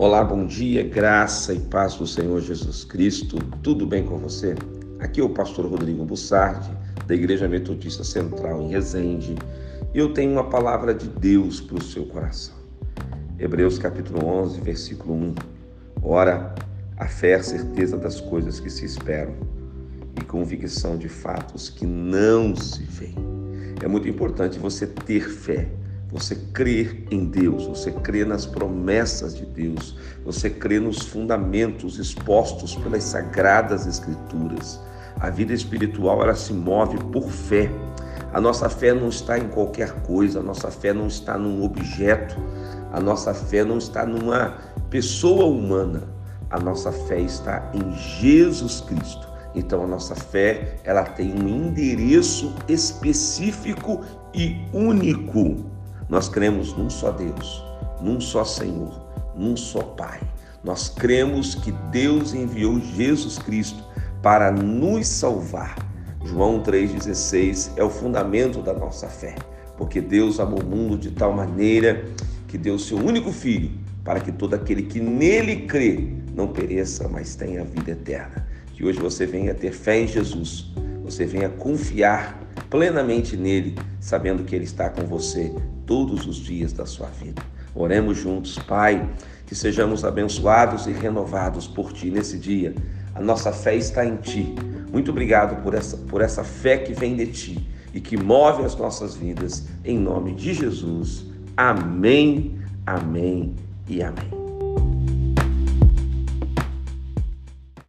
Olá, bom dia, graça e paz do Senhor Jesus Cristo. Tudo bem com você? Aqui é o pastor Rodrigo Bussardi, da Igreja Metodista Central em Resende. E eu tenho uma palavra de Deus para o seu coração. Hebreus capítulo 11, versículo 1. Ora, a fé é a certeza das coisas que se esperam e convicção de fatos que não se veem. É muito importante você ter fé você crer em Deus, você crer nas promessas de Deus, você crer nos fundamentos expostos pelas sagradas escrituras. A vida espiritual ela se move por fé. A nossa fé não está em qualquer coisa, a nossa fé não está num objeto, a nossa fé não está numa pessoa humana. A nossa fé está em Jesus Cristo. Então a nossa fé, ela tem um endereço específico e único. Nós cremos num só Deus, num só Senhor, num só Pai. Nós cremos que Deus enviou Jesus Cristo para nos salvar. João 3,16 é o fundamento da nossa fé, porque Deus amou o mundo de tal maneira que deu seu único filho para que todo aquele que nele crê não pereça, mas tenha vida eterna. Que hoje você venha ter fé em Jesus, você venha confiar plenamente nele, sabendo que ele está com você todos os dias da sua vida. Oremos juntos, Pai, que sejamos abençoados e renovados por Ti nesse dia. A nossa fé está em Ti. Muito obrigado por essa, por essa fé que vem de Ti e que move as nossas vidas. Em nome de Jesus. Amém, amém e amém.